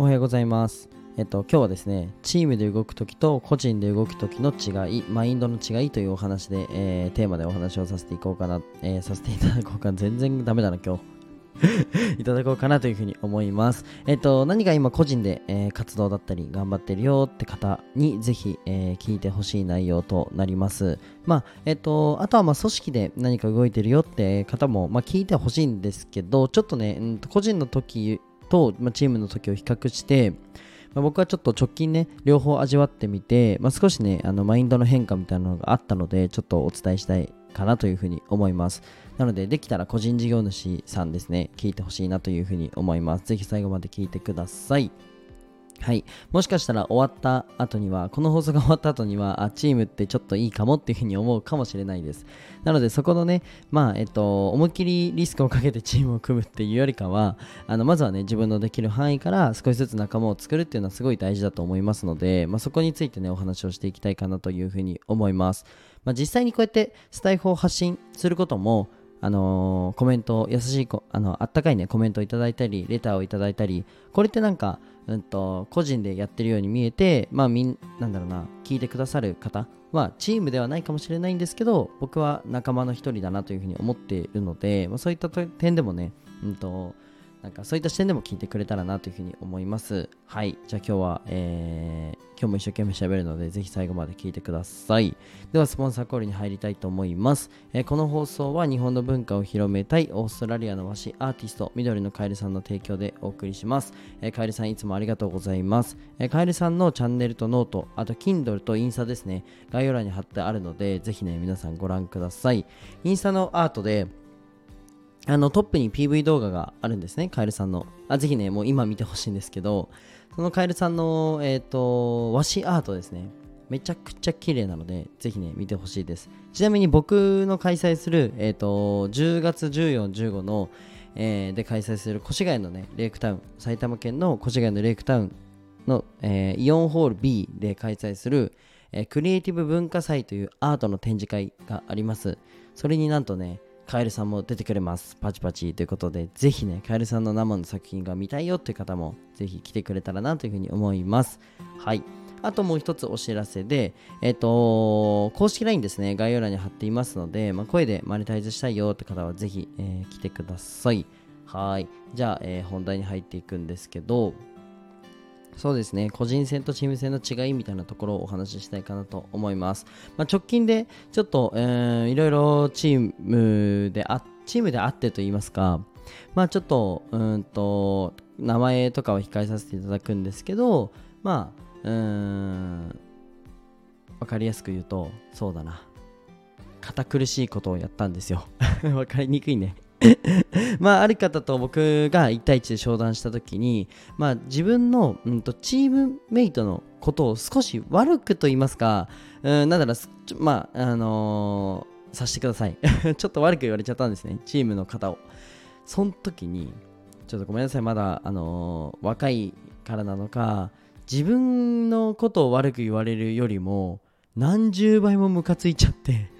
おはようございます。えっと、今日はですね、チームで動くときと個人で動くときの違い、マインドの違いというお話で、えーテーマでお話をさせていこうかな、えーさせていただこうかな、全然ダメだな、今日。いただこうかなというふうに思います。えっと、何か今個人で、えー活動だったり頑張ってるよって方にぜひ、えー聞いてほしい内容となります。まあ、えっと、あとはまあ組織で何か動いてるよって方も、まあ、聞いてほしいんですけど、ちょっとね、うん個人の時と、まあ、チームの時を比較して、まあ、僕はちょっと直近ね、両方味わってみて、まあ、少しね、あのマインドの変化みたいなのがあったので、ちょっとお伝えしたいかなというふうに思います。なので、できたら個人事業主さんですね、聞いてほしいなというふうに思います。ぜひ最後まで聞いてください。はい。もしかしたら終わった後には、この放送が終わった後には、あ、チームってちょっといいかもっていうふうに思うかもしれないです。なので、そこのね、まあ、えっと、思いっきりリスクをかけて チームを組むっていうよりかは、あの、まずはね、自分のできる範囲から少しずつ仲間を作るっていうのはすごい大事だと思いますので、まあ、そこについてね、お話をしていきたいかなというふうに思います。まあ、実際にこうやってスタイフを発信することも、あのーコメント、優しい、あの、あったかいね、コメントをいただいたり、レターをいただいたり、これってなんか、うんと、個人でやってるように見えて、まあ、みん、なんだろうな、聞いてくださる方は、チームではないかもしれないんですけど、僕は仲間の一人だなというふうに思っているので、まあ、そういった点でもね、うんと、なんかそういった視点でも聞いてくれたらなというふうに思います。はい。じゃあ今日は、えー、今日も一生懸命喋るので、ぜひ最後まで聞いてください。では、スポンサーコールに入りたいと思います。えーこの放送は日本の文化を広めたいオーストラリアの和紙アーティスト、緑のカエルさんの提供でお送りします。えーカエルさんいつもありがとうございます。えーカエルさんのチャンネルとノート、あと Kindle とインスタですね、概要欄に貼ってあるので、ぜひね、皆さんご覧ください。インスタのアートで、あのトップに PV 動画があるんですね、カエルさんの。あぜひね、もう今見てほしいんですけど、そのカエルさんの、えー、と和紙アートですね。めちゃくちゃ綺麗なので、ぜひね、見てほしいです。ちなみに僕の開催する、えー、と10月14、15の、えーで開催する越谷のね、レイクタウン、埼玉県の越谷のレイクタウンの、えイオンホール B で開催する、えクリエイティブ文化祭というアートの展示会があります。それになんとね、カエルさんも出てくれます。パチパチということで、ぜひね、カエルさんの生の作品が見たいよっていう方も、ぜひ来てくれたらなというふうに思います。はい。あともう一つお知らせで、えっ、と、公式 LINE ですね、概要欄に貼っていますので、まあ、声でマネタイズしたいよって方は、ぜひ、えー来てください。はい。じゃあ、えー本題に入っていくんですけど、そうですね、個人戦とチーム戦の違いみたいなところをお話ししたいかなと思います。まあ、直近でちょっと、えーいろいろチームであ、チームであってと言いますか、まあちょっと、うんと、名前とかは控えさせていただくんですけど、まあ、うん、わかりやすく言うと、そうだな。堅苦しいことをやったんですよ。わかりにくいね。まあ、ある方と僕が1対1で商談した時に、まあ、自分の、うん、とチームメイトのことを少し悪くと言いますか、うん、なんだろう、まあ、あのーさせてください。ちょっと悪く言われちゃったんですね、チームの方を。その時に、ちょっとごめんなさい、まだ、あのー若いからなのか、自分のことを悪く言われるよりも、何十倍もムカついちゃって。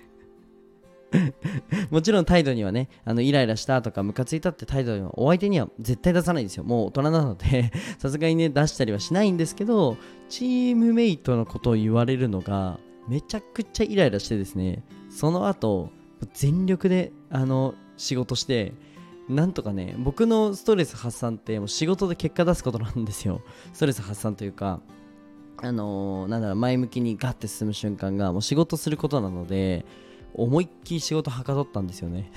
もちろん態度にはね、あのイライラしたとかムカついたって態度にはお相手には絶対出さないんですよ。もう大人なので さすがにね出したりはしないんですけど、チームメイトのことを言われるのがめちゃくちゃイライラしてですね、その後全力であの仕事して、なんとかね、僕のストレス発散ってもう仕事で結果出すことなんですよ。ストレス発散というか、あのーなんだろう、前向きにガッて進む瞬間がもう仕事することなので、思いっきり仕事はかどったんですよね。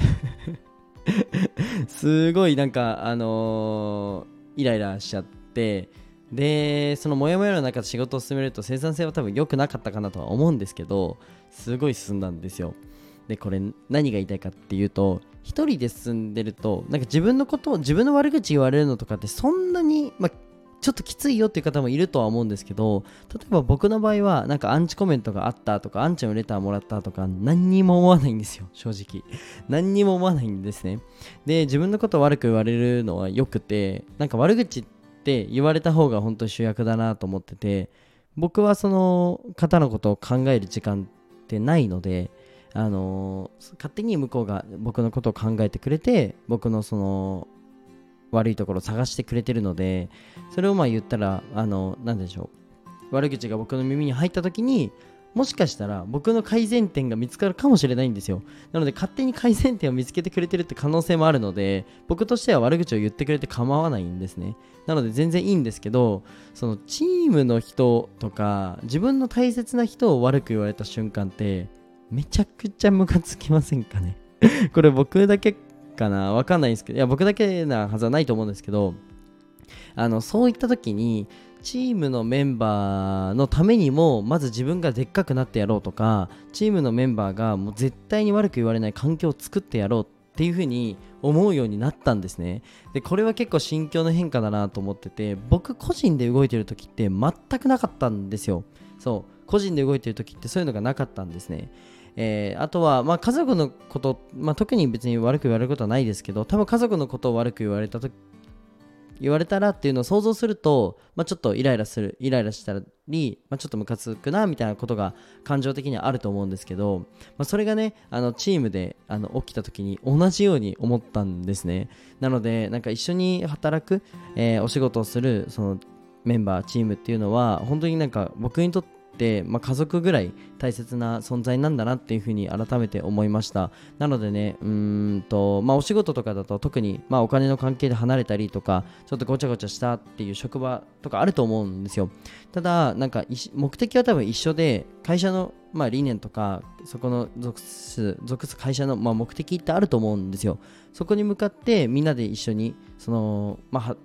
すごいなんか、あのーイライラしちゃって、で、そのモヤモヤの中で仕事を進めると生産性は多分良くなかったかなとは思うんですけど、すごい進んだんですよ。で、これ何が言いたいかっていうと、一人で進んでると、なんか自分のことを、自分の悪口言われるのとかってそんなに、まあ、ちょっときついよっていう方もいるとは思うんですけど例えば僕の場合はなんかアンチコメントがあったとかアンチのレターもらったとか何にも思わないんですよ正直。何にも思わないんですね。で自分のこと悪く言われるのはよくてなんか悪口って言われた方が本当主役だなと思ってて僕はその方のことを考える時間ってないのであの勝手に向こうが僕のことを考えてくれて僕のその悪いところを探してくれてるのでそれをまあ言ったらあの何でしょう。悪口が僕の耳に入った時にもしかしたら僕の改善点が見つかるかもしれないんですよ。なので勝手に改善点を見つけてくれてるって可能性もあるので僕としては悪口を言ってくれて構わないんですね。なので全然いいんですけどそのチームの人とか自分の大切な人を悪く言われた瞬間ってめちゃくちゃムカつきませんかね？これ僕だけかなわかんないんですけどいや僕だけなはずはないと思うんですけどあのそういった時にチームのメンバーのためにもまず自分がでっかくなってやろうとかチームのメンバーがもう絶対に悪く言われない環境を作ってやろうっていうふうに思うようになったんですね。でこれは結構心境の変化だなと思ってて僕個人で動いてる時って全くなかったんですよ。そう個人で動いてる時ってそういうのがなかったんですね。えー、あとは、まあ、家族のこと、まあ、特に別に悪く言われることはないですけど多分家族のことを悪く言われた時言われたらっていうのを想像すると、まあ、ちょっとイライラするイライラしたり、まあ、ちょっとムカつくなみたいなことが感情的にはあると思うんですけど、まあ、それがねあのチームであの起きた時に同じように思ったんですね。なのでなんか一緒に働く、えー、お仕事をするそのメンバーチームっていうのは本当になんか僕にとって、まあ、家族ぐらい大切な存在なんだなっていうふうに改めて思いました。なのでねうんと、まあ、お仕事とかだと特に、まあ、お金の関係で離れたりとかちょっとごちゃごちゃしたっていう職場とかあると思うんですよ。ただなんか目的は多分一緒で会社のまあ、理念とかそこの属す属す会社のまあ目的ってあると思うんですよ。そこに向かってみんなで一緒にその、まあ、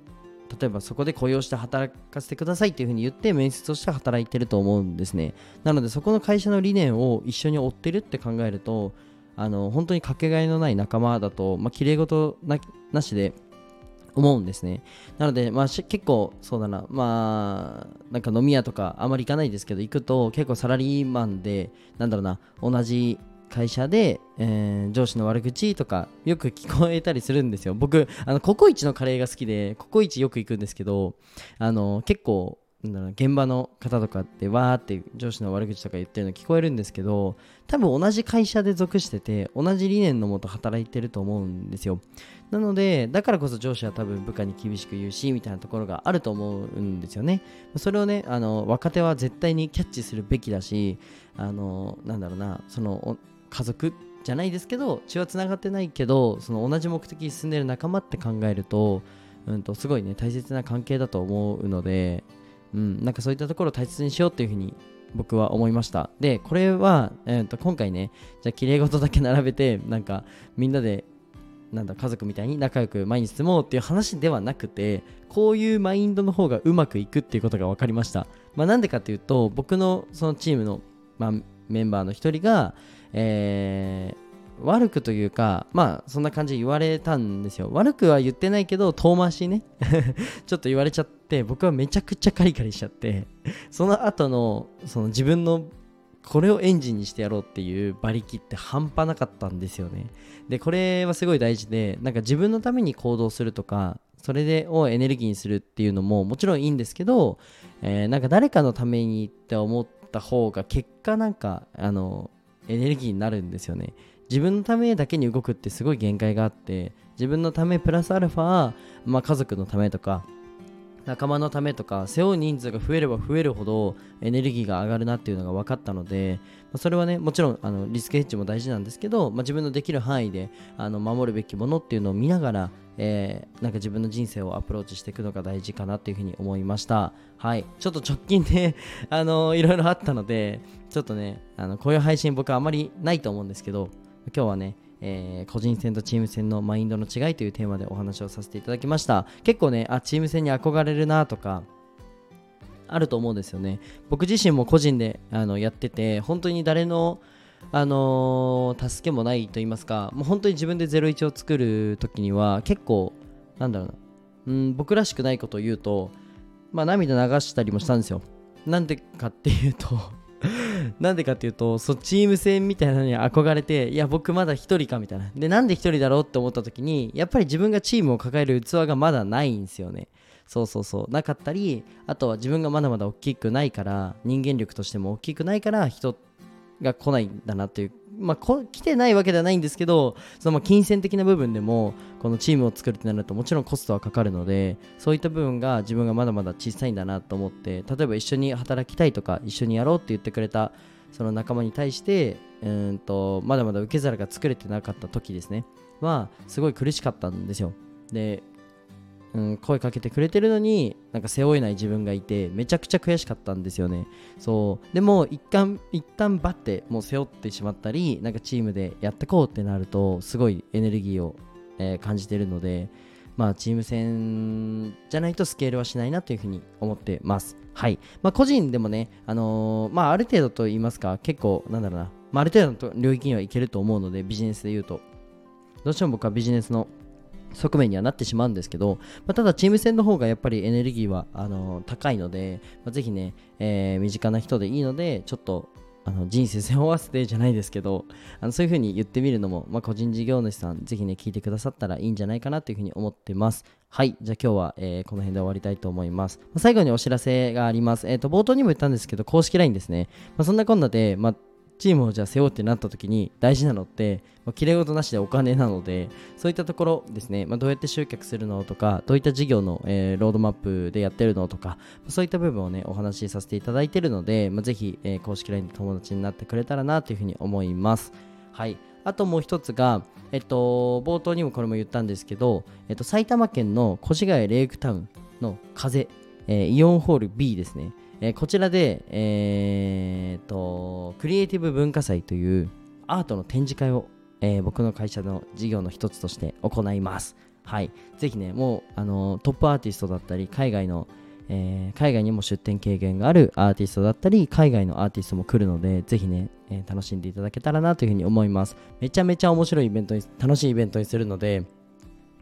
例えばそこで雇用して働かせてくださいっていうふうに言って面接をして働いてると思うんですねなのでそこの会社の理念を一緒に追ってるって考えるとあの本当にかけがえのない仲間だと、まあ、綺麗事なしで思うんですね。なので、まあ、結構、そうだな、まあ、なんか飲み屋とかあまり行かないですけど、行くと結構サラリーマンで、なんだろうな、同じ会社で、えー、上司の悪口とかよく聞こえたりするんですよ。僕、あのココイチのカレーが好きで、ココイチよく行くんですけど、あの結構な、現場の方とかってわーって上司の悪口とか言ってるの聞こえるんですけど多分同じ会社で属してて同じ理念のもと働いてると思うんですよなのでだからこそ上司は多分部下に厳しく言うしみたいなところがあると思うんですよねそれをねあの若手は絶対にキャッチするべきだしあのなんだろうなその家族じゃないですけど血はつながってないけどその同じ目的に進んでる仲間って考えると,、うんと、すごいね大切な関係だと思うので、うん、なんかそういったところを大切にしようっていうふうに僕は思いました。でこれは、えーと、今回ねじゃあきれい事だけ並べてなんかみんなでなんだ家族みたいに仲良く毎日住もうっていう話ではなくてこういうマインドの方がうまくいくっていうことが分かりました、まあ、なんでかっていうと僕のそのチームの、まあ、メンバーの一人がえー、悪くというか、まあそんな感じで言われたんですよ。悪くは言ってないけど、遠回しね ちょっと言われちゃって、僕はめちゃくちゃカリカリしちゃって、その後のその自分のこれをエンジンにしてやろうっていう馬力って半端なかったんですよね。で、これはすごい大事で、なんか自分のために行動するとか、それでをエネルギーにするっていうのももちろんいいんですけど、えー、なんか誰かのためにって思った方が結果なんかあのエネルギーになるんですよね。自分のためだけに動くってすごい限界があって自分のためプラスアルファ、まあ、家族のためとか仲間のためとか背負う人数が増えれば増えるほどエネルギーが上がるなっていうのが分かったので、まあ、それはねもちろんあのリスクヘッジも大事なんですけど、まあ、自分のできる範囲であの守るべきものっていうのを見ながら、えー、なんか自分の人生をアプローチしていくのが大事かなっていうふうに思いました。はい。ちょっと直近で あのいろいろあったのでちょっとねあのこういう配信僕はあまりないと思うんですけど今日はねえー、個人戦とチーム戦のマインドの違いというテーマでお話をさせていただきました。結構ねあチーム戦に憧れるなとかあると思うんですよね。僕自身も個人であのやってて本当に誰のあのー、助けもないと言いますかもう本当に自分で01を作る時には結構なんだろうなうん僕らしくないことを言うとまあ涙流したりもしたんですよ。なんでかっていうとなんでかっていうとそチーム戦みたいなのに憧れていや僕まだ1人かみたいな。でなんで1人だろうって思った時にやっぱり自分がチームを抱える器がまだないんですよね。そうそうそう。なかったりあとは自分がまだまだ大きくないから人間力としても大きくないから人が来ないんだなっていうまあ、こ来てないわけではないんですけどそのま金銭的な部分でもこのチームを作るってなるともちろんコストはかかるのでそういった部分が自分がまだまだ小さいんだなと思って例えば一緒に働きたいとか一緒にやろうって言ってくれたその仲間に対してうんとまだまだ受け皿が作れてなかった時ですね。はすごい苦しかったんですよ。でうん、声かけてくれてるのになんか背負えない自分がいてめちゃくちゃ悔しかったんですよね。そう。でも一旦一旦バッてもう背負ってしまったりなんかチームでやってこうってなるとすごいエネルギーを、えー、感じてるのでまあチーム戦じゃないとスケールはしないなというふうに思ってます。はい。まあ個人でもねあのー、まあある程度と言いますか結構なんだろうな、まあ、ある程度の領域にはいけると思うのでビジネスで言うと。どうしても僕はビジネスの側面にはなってしまうんですけど、まあ、ただチーム戦の方がやっぱりエネルギーはあの高いので、まあ、ぜひね、えー、身近な人でいいのでちょっとあの人生背負わせてじゃないですけどあのそういう風に言ってみるのも、まあ、個人事業主さんぜひね聞いてくださったらいいんじゃないかなという風に思ってます。はいじゃあ今日は、えー、この辺で終わりたいと思います、まあ、最後にお知らせがあります。えっ、ー、と冒頭にも言ったんですけど公式 LINE ですね、まあ、そんなこんなで、まあチームをじゃあ背負うってなった時に大事なのって、まあ、きれい事なしでお金なのでそういったところですね、まあ、どうやって集客するのとかどういった事業の、えー、ロードマップでやってるのとかそういった部分をねお話しさせていただいているので、まあ、ぜひ、えー、公式 LINE で友達になってくれたらなというふうに思います。はい。あともう一つが、えっと、冒頭にもこれも言ったんですけど、えっと、埼玉県の越谷レイクタウンの風、えー、イオンホール B ですね。えー、こちらで、えーと、クリエイティブ文化祭というアートの展示会を、えー、僕の会社の事業の一つとして行います。はい。ぜひね、もう、あのトップアーティストだったり、海外の、えー、海外にも出展経験があるアーティストだったり、海外のアーティストも来るので、ぜひね、えー、楽しんでいただけたらなというふうに思います。めちゃめちゃ面白いイベントに、楽しいイベントにするので、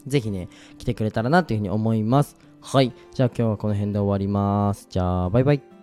ぜひね、来てくれたらなというふうに思います。はい。じゃあ今日はこの辺で終わります。じゃあ、バイバイ。